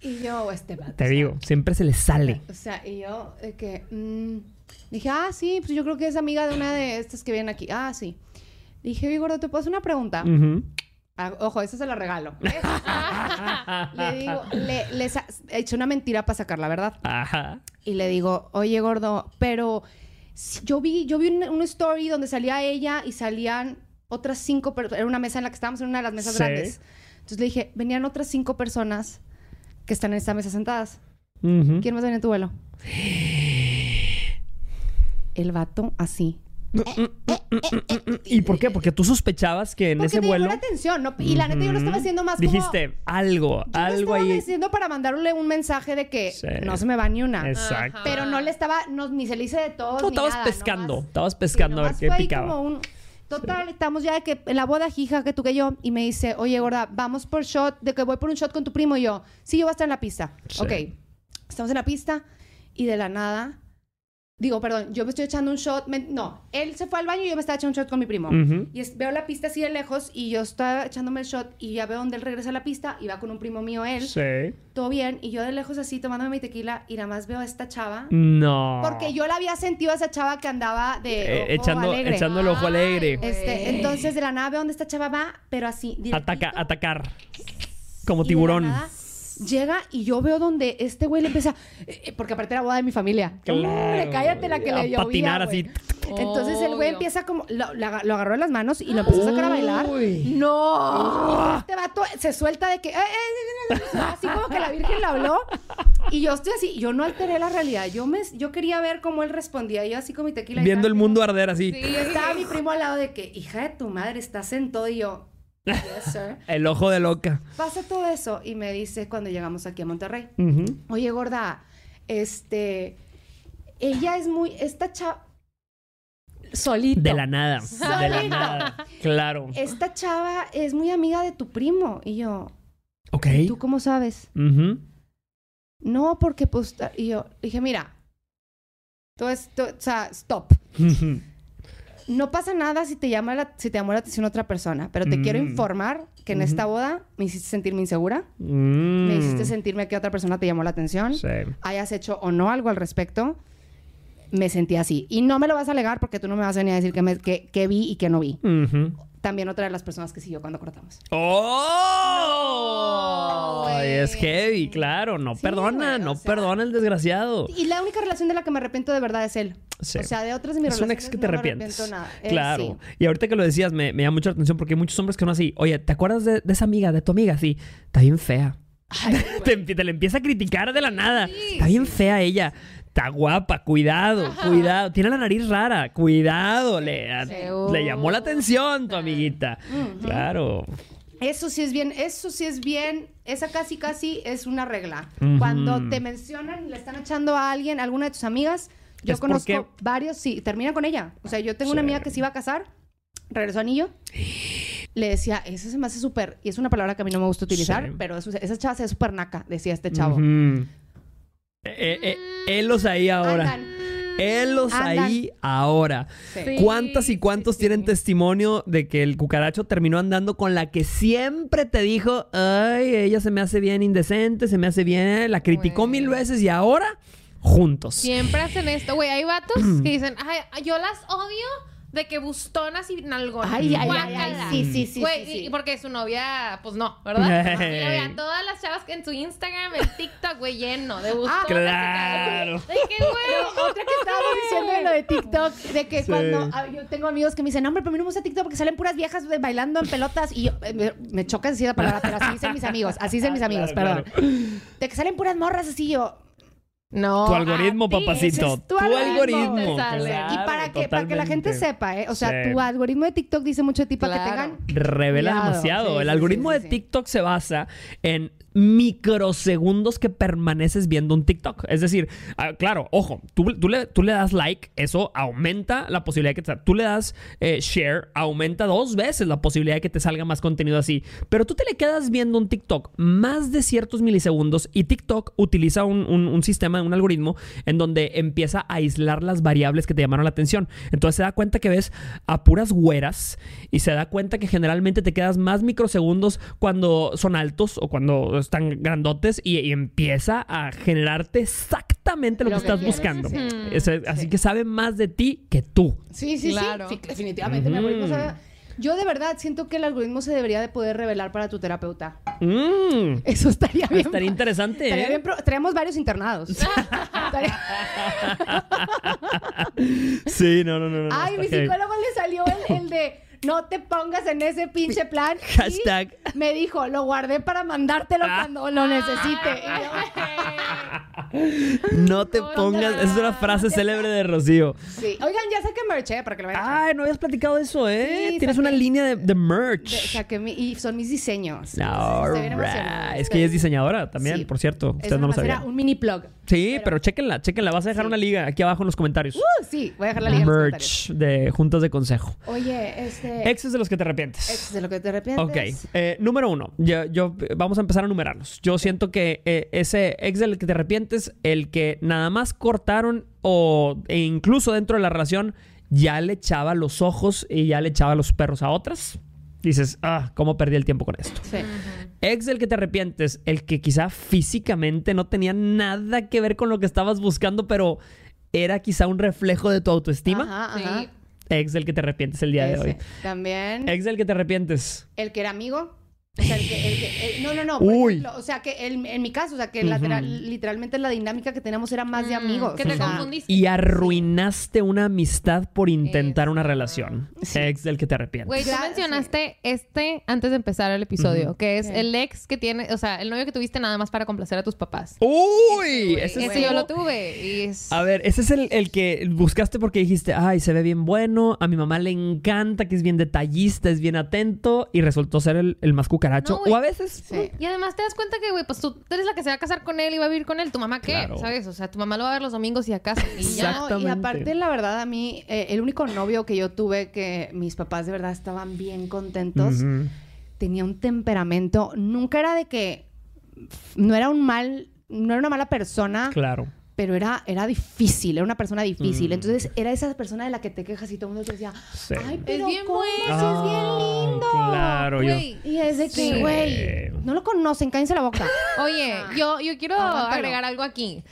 Y yo, este vato, te o sea, digo, siempre se le sale. O sea, y yo, de que, mm, dije, ah, sí, pues yo creo que es amiga de una de estas que vienen aquí. Ah, sí. Dije, gordo, ¿te puedo hacer una pregunta? Ujú. Ah, ojo, esa se la regalo. le digo, le, le sa- he hecho una mentira para sacar la verdad. Ajá. Y le digo, oye, gordo, pero yo vi, yo vi un, un story donde salía ella y salían otras cinco personas. Era una mesa en la que estábamos en una de las mesas Sí. grandes. Entonces le dije, venían otras cinco personas que están en esta mesa sentadas. ¿Quién más venía en tu vuelo? El vato así. ¿Y por qué? Porque tú sospechabas que en Porque ese te vuelo. llamó la atención, ¿no? Y la neta yo lo estaba haciendo más como... Dijiste algo, Yo lo algo estaba ahí. diciendo para mandarle un mensaje de que Sí. no se me va ni una. Exacto. Pero no le estaba... No, ni se le hice de todos, No, ni estabas nada, pescando, nomás- estabas Sí, pescando a ver qué picaba. como un- Total, estamos ya de que en la boda, hija, que tú que yo. Y me dice, oye, gorda, vamos por shot, de que voy por un shot con tu primo. Y yo, sí, yo voy a estar en la pista. Sí. Ok. Estamos en la pista y de la nada... Digo, perdón, yo me estoy echando un shot. me- no, él se fue al baño y yo me estaba echando un shot con mi primo. Y es- veo la pista así de lejos y yo estaba echándome el shot y ya veo donde él regresa a la pista y va con un primo mío él. Sí. Todo bien. Y yo de lejos así tomándome mi tequila y nada más veo a esta chava. No. Porque yo la había sentido a esa chava que andaba de Eh, ojo echando, alegre. echando el ojo alegre. Este, entonces de la nada veo donde esta chava va, pero así. directito, Ataca, atacar. Como y de la tiburón. nada Llega y yo veo donde este güey le empieza. eh, eh, porque aparte era boda de mi familia. Claro. Hombre, cállate la que A le llovía. patinar güey. así. Entonces el güey empieza como, lo, lo aga- lo agarró en las manos y lo empezó a sacar a bailar. Uy. No. Este vato se suelta de que, "Eh, eh, eh, eh", así como que la Virgen le habló. Y yo estoy así, yo no alteré la realidad. Yo me, yo quería ver cómo él respondía. Yo así con mi tequila. Viendo el mundo arder así. Sí. Y estaba mi primo al lado de que, hija de tu madre, estás en todo. Y yo, yes, sir. El ojo de loca. Pasa todo eso. Y me dice cuando llegamos aquí a Monterrey. Oye, gorda, este. Ella es muy. Esta chava. Solito. De la nada. De la nada. Claro. Esta chava es muy amiga de tu primo. Y yo, Ok. ¿tú cómo sabes? No, porque pues. Y yo dije, mira. Todo esto, o sea, stop. No pasa nada si te llama la, si te llamó la atención otra persona, pero te Mm. quiero informar que en esta boda me hiciste sentirme insegura, Mm. me hiciste sentirme que otra persona te llamó la atención, Sí. hayas hecho o no algo al respecto, me sentí así. Y no me lo vas a alegar porque tú no me vas a venir a decir que, me- que, que vi y que no vi. También otra de las personas que siguió cuando cortamos. ¡Oh! No, es heavy, claro. No Sí, perdona, güey, no sea- perdona el desgraciado. Y la única relación de la que me arrepiento de verdad es él. Sí. O sea, de otras de mis es un relaciones ex que te no me arrepientes. arrepiento nada. Él Claro. sí. Y ahorita que lo decías, me, me llama mucho la atención porque hay muchos hombres que son así. Oye, ¿te acuerdas de, de esa amiga, de tu amiga? Sí, está bien fea. te, te la empieza a criticar de la nada. está bien fea ella. Está guapa, cuidado, cuidado. Tiene la nariz rara, cuidado. Le, a- le llamó la atención tu amiguita. Claro. Eso sí es bien, eso sí es bien, esa casi casi es una regla. Cuando te mencionan, le están echando a alguien, a alguna de tus amigas, yo Es conozco porque- varios, sí, terminan con ella. O sea, yo tengo una amiga que se iba a casar, regresó anillo, le decía, eso se me hace súper, y es una palabra que a mí no me gusta utilizar, Sí. pero eso- esa chava se ve súper naca, decía este chavo. Ujú. Eh, eh, helos ahí ahora. Andan. Helos Andan. ahí ahora. Sí. ¿Cuántas y cuántos sí, tienen testimonio de que el cucaracho terminó andando con la que siempre te dijo, ay, ella se me hace bien indecente, se me hace bien, la criticó mil veces y ahora juntos? Siempre hacen esto, güey. Hay vatos que dicen, ay, yo las odio de que bustonas y nalgonas. Ay, ay, ay, sí, sí, sí, Güey, sí, sí. y porque su novia, pues no, ¿verdad? Y todas las chavas que en su Instagram, en TikTok, güey, lleno de bustonas. y Claro. De que, güey. Otra que estábamos diciendo de lo de TikTok, de que Sí. cuando ah, yo tengo amigos que me dicen, no, hombre, pero a mí no me gusta TikTok porque salen puras viejas eh, bailando en pelotas y yo, eh, me, me choca decir la palabra, pero así dicen mis amigos, así dicen mis Ah, amigos, claro, perdón. De que salen puras morras así yo. No. Tu algoritmo, a ti. papacito. es tu tu algoritmo. claro, y para que, para que la gente sepa, ¿eh? O sea, Sí. tu algoritmo de TikTok dice mucho de ti para que Claro. tengan. Revela Cuidado. demasiado. Sí, el sí, algoritmo sí, sí, de sí. TikTok se basa en microsegundos que permaneces viendo un TikTok. Es decir, ah, claro, ojo, tú, le, das like, eso aumenta la posibilidad de que te... Tú le das eh, share, aumenta dos veces la posibilidad de que te salga más contenido así. Pero tú te le quedas viendo un TikTok más de ciertos milisegundos y TikTok utiliza un sistema, un algoritmo en donde empieza a aislar las variables que te llamaron la atención. Entonces se da cuenta que ves a puras güeras y se da cuenta que generalmente te quedas más microsegundos cuando son altos o cuando están grandotes y, y empieza a generarte exactamente lo, Lo que, que estás quieres, buscando. sí. Eso es- así que sabe más de ti que tú. Sí, sí, Claro. sí. Definitivamente. mi Ujú. algoritmo sabe- Yo de verdad siento que el algoritmo se debería de poder revelar para tu terapeuta. Mm, Eso estaría bien. estaría interesante, Estaría ¿eh? bien, pero traemos varios internados. Estaría- Sí, no, no, no. no, Ay, mi heavy. psicólogo le salió el, el de no te pongas en ese pinche plan. y Hashtag. Me dijo, lo guardé para mandártelo Ah. cuando lo necesite. Yo, No te pongas. Esa es una frase célebre de Rocío. sí. Oigan, ya saqué merch, ¿eh? Para que lo vean. Ay, no habías platicado de eso, ¿eh? Sí, Tienes saqué- una línea de, de merch. saqué mi- y son mis diseños. Alright. Es que ella es diseñadora también, Sí. por cierto. Es Ustedes no lo sabían. un mini plug. Sí, pero, chéquenla, chéquenla. Vas a dejar Sí. una liga aquí abajo en los comentarios. Uh, sí, voy a dejar la liga en los comentarios. merch de juntas de consejo. Oye, este... Exes de los que te arrepientes. Ex de lo que te arrepientes. Ok, eh, número uno, yo, yo- vamos a empezar a numerarlos. Yo siento que eh, ese ex del que te arrepientes, el que nada más cortaron o e incluso dentro de la relación ya le echaba los ojos y ya le echaba los perros a otras. Dices, ah, ¿cómo perdí el tiempo con esto? Sí. Ex del que te arrepientes, el que quizá físicamente no tenía nada que ver con lo que estabas buscando, pero era quizá un reflejo de tu autoestima. Ajá, ajá. Sí. Ex del que te arrepientes el día de hoy. También. Ex del que te arrepientes. El que era amigo. O sea, el que, el que- el- no, no, no. Por ejemplo, o sea, que el- en mi caso, o sea, que lateral- literalmente la dinámica que teníamos era más de Mm, amigos. que o te sea, confundiste. Y arruinaste una amistad por intentar una relación. Ex del que te arrepientes. Güey, tú mencionaste este antes de empezar el episodio, que es ¿Qué? el ex que tiene, o sea, el novio que tuviste nada más para complacer a tus papás. ¡Uy! Ese es Ese yo lo tuve y es... A ver, ese es el, el que buscaste porque dijiste, ay, se ve bien bueno, a mi mamá le encanta, que es bien detallista, es bien atento, y resultó ser el, el más cucaracho. No, güey. o a veces, Sí. Y además te das cuenta que, güey, pues tú eres la que se va a casar con él y va a vivir con él. ¿Tu mamá qué? Claro. ¿Sabes? O sea, tu mamá lo va a ver los domingos y a casa. Y ya. No, y aparte, la verdad, a mí, eh, el único novio que yo tuve que mis papás de verdad estaban bien contentos, tenía un temperamento, nunca era de que no era un mal, no era una mala persona, claro. Pero era, era difícil, era una persona difícil. Mm. Entonces era esa persona de la que te quejas y todo el mundo te decía, Sí. ay, pero bien ¿cómo? bueno. Es bien lindo. Claro, yo. Güey. Y es de que, güey, no lo conocen, cállense la boca. Oye, yo, yo quiero Aguántalo. agregar algo aquí.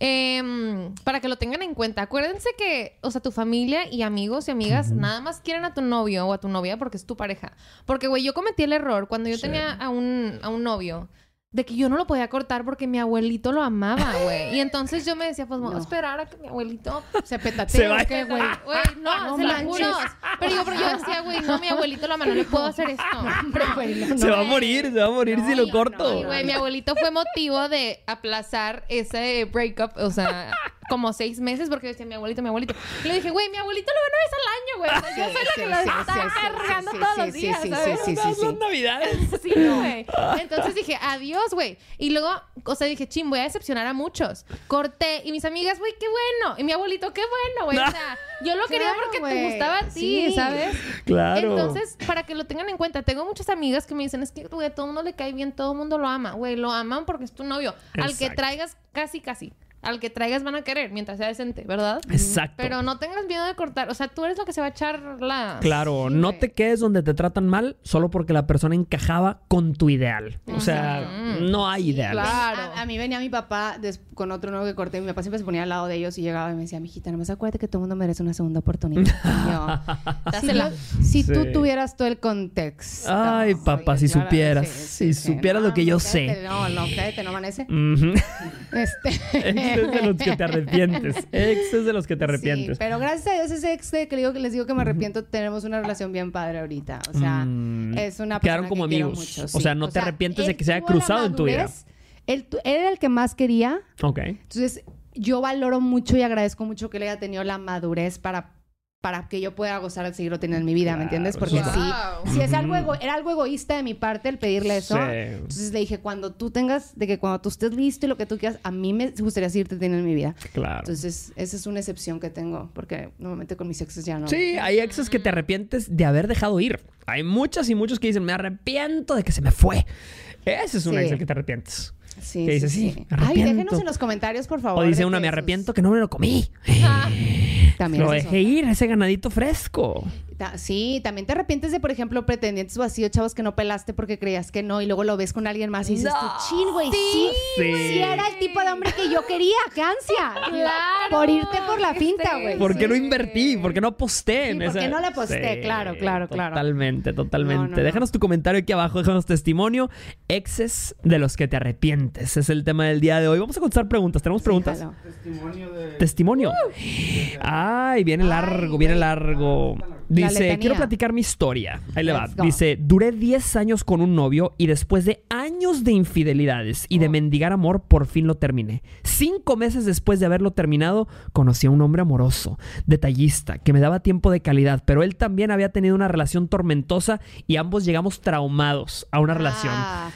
Em, para que lo tengan en cuenta. Acuérdense que, o sea, tu familia y amigos y amigas nada más quieren a tu novio o a tu novia porque es tu pareja. Porque, güey, yo cometí el error cuando yo Sí. tenía a un, a un novio de que yo no lo podía cortar porque mi abuelito lo amaba, güey. Y entonces yo me decía, pues, vamos a No. esperar a que mi abuelito Se petatea. Se va. ¿o qué, güey? Güey, no, No se lo manches. juro. Pero yo, pero yo decía, güey, no, mi abuelito lo ama, no le puedo hacer esto. No, Se no. va a morir, se va a morir si lo no, corto. Y, güey, mi abuelito fue motivo de aplazar ese breakup, o sea, como seis meses, porque decía mi abuelito, mi abuelito. Y le dije, güey, mi abuelito lo ve una vez al año, güey. O sea, yo Sí, soy la sí, que lo sí, está cargando sí, todos sí, los días, sí, ¿sabes? sí, sí, navidades. Sí, güey. Entonces dije, adiós, güey. Y luego, o sea, dije, ching, voy a decepcionar a muchos. Corté. Y mis amigas, güey, qué bueno. Y mi abuelito, qué bueno, güey. O sea, yo lo quería porque te gustaba a ti, Sí. ¿sabes? Claro. Entonces, para que lo tengan en cuenta, tengo muchas amigas que me dicen, es que, güey, a todo el mundo le cae bien, todo el mundo lo ama. Güey, lo aman porque es tu novio. Al que traigas, casi, casi. Al que traigas van a querer, mientras sea decente, ¿verdad? Exacto. Pero no tengas miedo de cortar. O sea, tú eres lo que se va a echar la... Claro, Sí, no güey. te quedes donde te tratan mal solo porque la persona encajaba con tu ideal. O sea, no hay ideal. Claro. A, a mí venía mi papá con otro nuevo que corté. Mi papá siempre se ponía al lado de ellos y llegaba y me decía, mijita, nomás acuérdate que todo el mundo merece una segunda oportunidad. Si, tú tuvieras todo el contexto. Ay, papá, si claro, supieras, sí, si supieras lo que yo sé. No, no, cállate, no amanece. Ujú. Este... Es de los que te arrepientes. Ex es de los que te arrepientes. Sí, pero gracias a Dios ese ex de que, digo, les digo que me arrepiento, tenemos una relación bien padre ahorita. O sea, Mm, es una quedaron persona como que quiero amigos. mucho, O sea, no te arrepientes de que se haya cruzado en tu vida. Él, él era el que más quería. Ok. Entonces, yo valoro mucho y agradezco mucho que él haya tenido la madurez para, para que yo pueda gozar de seguirlo teniendo en mi vida, ¿me entiendes? Porque está- si, si es algo ego- era algo egoísta de mi parte el pedirle eso. Sí. Entonces le dije, cuando tú tengas, de que cuando tú estés listo y lo que tú quieras, a mí me gustaría seguirte teniendo en mi vida. Claro. Entonces, esa es una excepción que tengo, porque normalmente con mis exes ya no. Sí, hay exes que te arrepientes de haber dejado ir. Hay muchas y muchos que dicen, me arrepiento de que se me fue. Ese es un Sí. ex del que te arrepientes. Sí, que dice, sí, sí, me Ay, déjenos en los comentarios, por favor. O dice una, me arrepiento que no me lo comí. También Lo es eso. dejé ir, ese ganadito fresco. Ta- Sí, también te arrepientes de, por ejemplo, pretendientes vacíos, chavos que no pelaste porque creías que no y luego lo ves con alguien más y dices, No. tú, chin, güey, sí, Sí. sí era el tipo de hombre que yo quería, qué ansia. Claro. Por irte por la ¿Qué finta, güey. ¿Por qué no invertí? ¿Por qué no aposté en ¿por qué no le aposté? Claro, claro, claro. Totalmente, totalmente. No, no, no. Déjanos tu comentario aquí abajo, déjanos testimonio. Exes de los que te arrepientes. Es el tema del día de hoy. Vamos a contestar preguntas. ¿Tenemos preguntas? Testimonio de. Testimonio. Ay, viene largo, viene largo. Dice, quiero platicar mi historia. Ahí le va. Dice, duré 10 años con un novio y después de años de infidelidades y de mendigar amor, por fin lo terminé. Cinco meses después de haberlo terminado, conocí a un hombre amoroso, detallista, que me daba tiempo de calidad, pero él también había tenido una relación tormentosa y ambos llegamos traumados a una Ah. relación.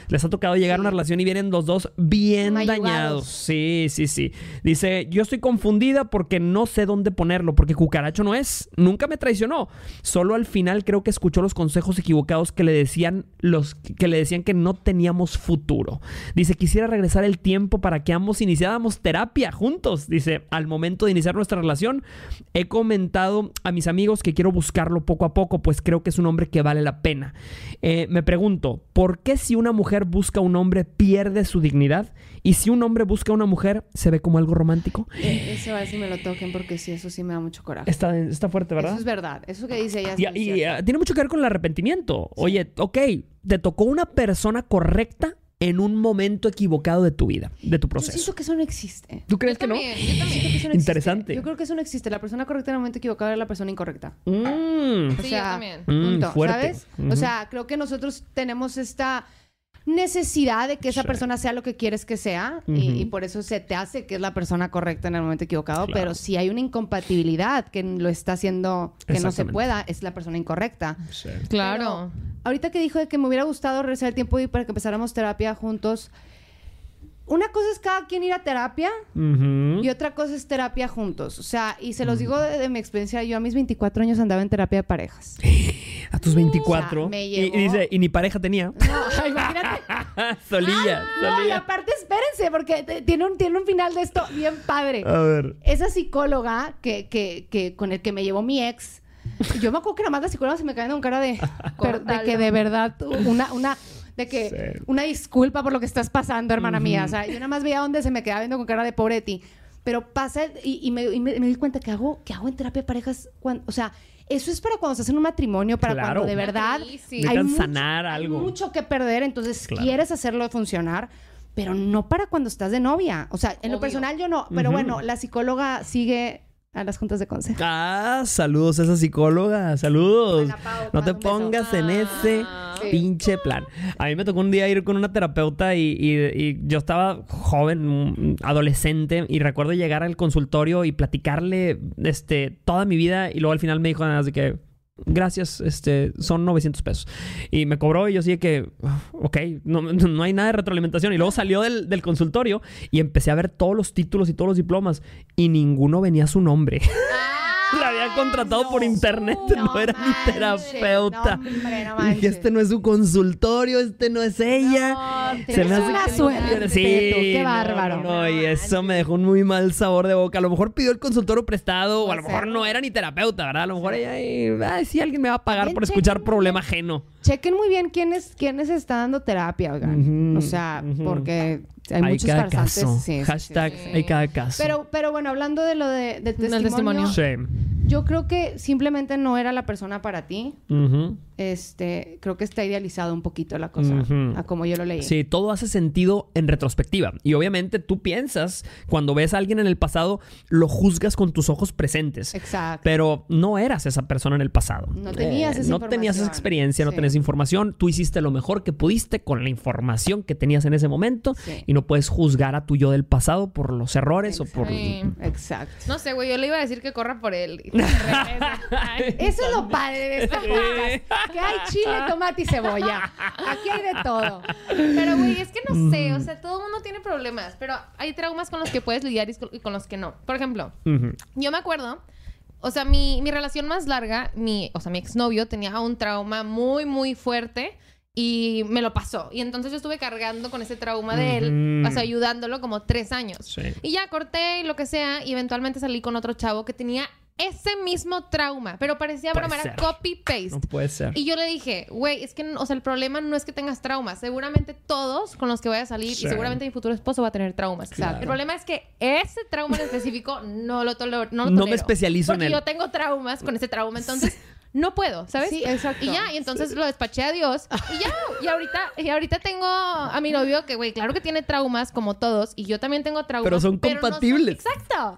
Les ha tocado llegar a una relación y vienen los dos bien Mayugados. dañados. Sí, sí, sí. Dice, yo estoy confundida porque no sé dónde ponerlo, porque cucaracho no es. Nunca me traicionó. Solo al final creo que escuchó los consejos equivocados que le decían los que le decían que no teníamos futuro. Dice, quisiera regresar el tiempo para que ambos iniciáramos terapia juntos. Dice, al momento de iniciar nuestra relación, he comentado a mis amigos que quiero buscarlo poco a poco, pues creo que es un hombre que vale la pena. Eh, me pregunto, ¿por qué si una mujer busca a un hombre pierde su dignidad? Y si un hombre busca a una mujer, se ve como algo romántico. Eh, Eso a ver si me lo toquen porque sí, eso sí me da mucho coraje. Está, está fuerte, ¿verdad? Eso es verdad. Eso que dice, ya Y, ah, tiene mucho que ver con el arrepentimiento. Oye, ok, te tocó una persona correcta en un momento equivocado de tu vida, de tu Yo proceso. siento que eso no existe. ¿Tú crees Yo que no? yo también. Siento que eso no existe. Interesante. Yo creo que eso no existe. La persona correcta en el momento equivocado es la persona incorrecta. Mm. O Sí, yo también. Mm, fuerte. ¿sabes? O sea, creo que nosotros tenemos esta necesidad de que esa Sí. persona sea lo que quieres que sea y, y por eso se te hace que es la persona correcta en el momento equivocado, Claro. pero si hay una incompatibilidad que lo está haciendo que no se pueda, es la persona incorrecta. Sí. Claro. Ahorita que dijo de que me hubiera gustado regresar el tiempo y para que empezáramos terapia juntos, una cosa es cada quien ir a terapia y otra cosa es terapia juntos. O sea, y se los digo de, de mi experiencia, yo a mis 24 años andaba en terapia de parejas. A tus 24. O sea, me y, llevó- y dice, y ni pareja tenía. No, imagínate. solilla, No, y aparte espérense, porque te- tiene un, tiene un final de esto bien padre. A ver. Esa psicóloga que, que, que con el que me llevó mi ex, yo me acuerdo que nada más la psicóloga se me caía con cara de, per- de que de verdad una, una, de que Sí. una disculpa por lo que estás pasando, hermana mía. O sea, yo nada más veía donde se me quedaba viendo con cara de pobre de ti. Pero pasa y, y me, y me- me di cuenta que hago, que hago en terapia de parejas. cuando- o sea, eso es para cuando estás en un matrimonio, para Claro. cuando de verdad Sí, sí. Necesitan mucho- sanar hay algo. mucho que perder, entonces Claro. quieres hacerlo funcionar, pero no para cuando estás de novia. O sea, en lo personal yo no, pero bueno, la psicóloga sigue a las juntas de consejo. Ah, saludos a esa psicóloga, saludos. Ana Pao, te No te beso. pongas en ese Ah. Sí. pinche plan. A mí me tocó un día ir con una terapeuta y, y- y yo estaba joven, adolescente, y recuerdo llegar al consultorio y platicarle este, toda mi vida y luego al final me dijo nada más de que gracias, este, son 900 pesos. Y me cobró y yo sí de que, "Ah, ok, no, no hay nada de retroalimentación. Y luego salió del, del consultorio y empecé a ver todos los títulos y todos los diplomas y ninguno venía a su nombre. La había contratado por internet, no, era mi terapeuta. no, hombre, no Y dije, este no es su consultorio, este no es ella. Se me tienes hace una suerte, respeto, qué bárbaro. No, no, y eso me dejó un muy mal sabor de boca. A lo mejor pidió el consultorio prestado, o a lo Puede mejor no era ni terapeuta, ¿verdad? A lo mejor ella, ay, sí, alguien me va a pagar por escuchar problema ajeno. Chequen muy bien quiénes quiénes está dando terapia, oigan. O sea, porque hay, Hay muchos cada caso. Sí, sí, sí, Hashtag, sí. hay cada caso. Pero, pero bueno, hablando de lo de, del testimonio, yo creo que simplemente no era la persona para ti. Este, creo que está idealizado un poquito la cosa, a como yo lo leí. Sí, todo hace sentido en retrospectiva. Y obviamente tú piensas, cuando ves a alguien en el pasado, lo juzgas con tus ojos presentes. Exacto. Pero no eras esa persona en el pasado. Eh, No tenías esa No tenías esa experiencia, no tenías información. Tú hiciste lo mejor que pudiste con la información que tenías en ese momento. Sí. Y no puedes juzgar a tu yo del pasado por los errores o por... Sí. Exacto. No sé, güey, yo le iba a decir que corra por él. Y. Ay. Eso es lo padre de este podcast. Que hay chile, tomate y cebolla. Aquí hay de todo. Pero, güey, es que no sé, o sea, todo el mundo tiene problemas, pero hay traumas con los que puedes lidiar y con- los que no. Por ejemplo, yo me acuerdo, o sea, mi, mi relación más larga, mi, o sea, mi exnovio tenía un trauma muy, muy fuerte y me lo pasó. Y entonces yo estuve cargando con ese trauma de él, o sea, ayudándolo como tres años. Sí. Y ya corté y lo que sea, y eventualmente salí con otro chavo que tenía ese mismo trauma, pero parecía Puede broma, era copy-paste. No puede ser. Y yo le dije, güey, es que, o sea, el problema no es que tengas traumas. Seguramente todos con los que voy a salir Sí. y seguramente mi futuro esposo va a tener traumas. Claro. El problema es que ese trauma en específico no lo tolero. No, lo No me especializo en Porque él. yo tengo traumas con ese trauma, entonces no puedo, ¿sabes? Sí, exacto. Y ya, y entonces lo despaché a Dios. Y ya, y ahorita, y ahorita tengo a mi novio que, güey, claro que tiene traumas como todos. Y yo también tengo traumas. Pero son no compatibles. exacto.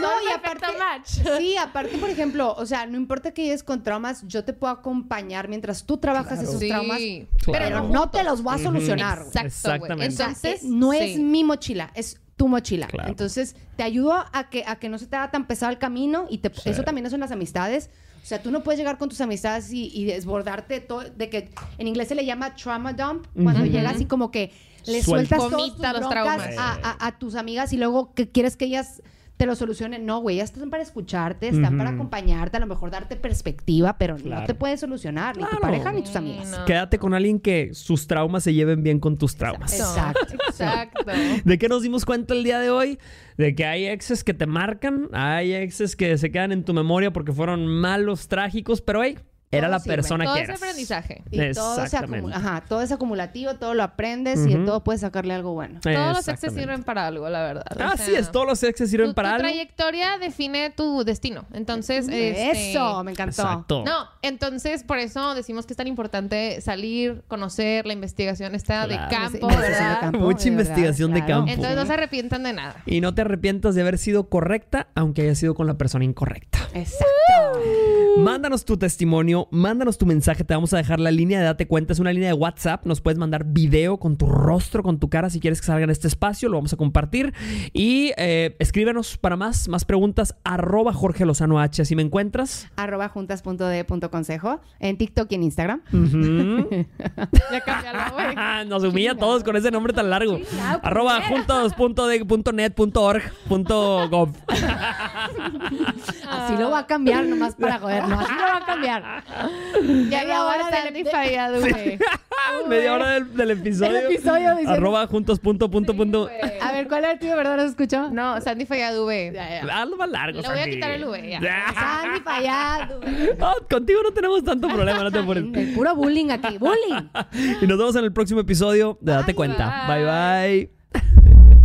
No, y aparte, match. sí, aparte, por ejemplo, o sea, no importa que llegues con traumas, yo te puedo acompañar mientras tú trabajas Claro. esos Sí. traumas, Claro. pero no te los voy a solucionar. Exacto, Exactamente. Entonces, no sí. es mi mochila, es tu mochila. Claro. Entonces, te ayudo a que, a que no se te haga tan pesado el camino y te- Sí. eso también son las amistades. O sea, tú no puedes llegar con tus amistades y, y desbordarte de todo, de que en inglés se le llama trauma dump, cuando Ujú. llegas y como que le Suelta. sueltas todos tus los traumas. a, a- a tus amigas y luego que quieres que ellas te lo solucionen. No, güey, ellas están para escucharte, están para acompañarte, a lo mejor darte perspectiva, pero Claro. no te puedes solucionar, ni Claro. tu pareja ni tus amigas. no. Quédate con alguien que sus traumas se lleven bien con tus traumas. Exacto. Exacto. ¿De qué nos dimos cuenta el día de hoy? De que hay exes que te marcan, hay exes que se quedan en tu memoria porque fueron malos, trágicos, pero hey, era Todo la sirve. persona Todo que es eras. aprendizaje. Y todo, se acumula, ajá, todo es acumulativo, todo lo aprendes y de todo puedes sacarle algo bueno. Todos los exes sirven para algo, la verdad. O Así sea, es, todos los exes sirven tu, para tu algo. trayectoria define tu destino. Entonces, este, Eso, me encantó. Exacto. No, entonces por eso decimos que es tan importante salir, conocer, la investigación está Claro. de campo, Mucha de verdad, investigación de campo. Entonces no se arrepientan de nada. Y no te arrepientas de haber sido correcta, aunque haya sido con la persona incorrecta. Exacto. Mándanos tu testimonio, mándanos tu mensaje. Te vamos a dejar la línea de Date Cuenta. Es una línea de WhatsApp. Nos puedes mandar video con tu rostro, con tu cara, si quieres que salga en este espacio. Lo vamos a compartir. Y eh, escríbenos para más, más preguntas. Arroba Jorge Lozano H. Así me encuentras. Arroba juntas.de.consejo en TikTok y en Instagram. Ujú. Ya cámbialo, güey. Nos humilla a todos con ese nombre tan largo. Chingado, Arroba juntos.de.net.org.gov. Así lo va a cambiar nomás para jodernos. Así lo va a cambiar. Ya Media hora de- de fallado, güey. Media hora del, del episodio. El episodio diciendo- Arroba juntos punto punto punto. A ver, ¿cuál era el tío verdad? ¿No se escuchó? No, Sandy Fallado, V. Hazlo más largo, Le voy a quitar el V, ya. Sandy fallado. No, contigo no tenemos tanto problema, no te apures. El puro bullying aquí. Bullying. Y nos vemos en el próximo episodio de Date Bye, Cuenta. bye. bye. bye.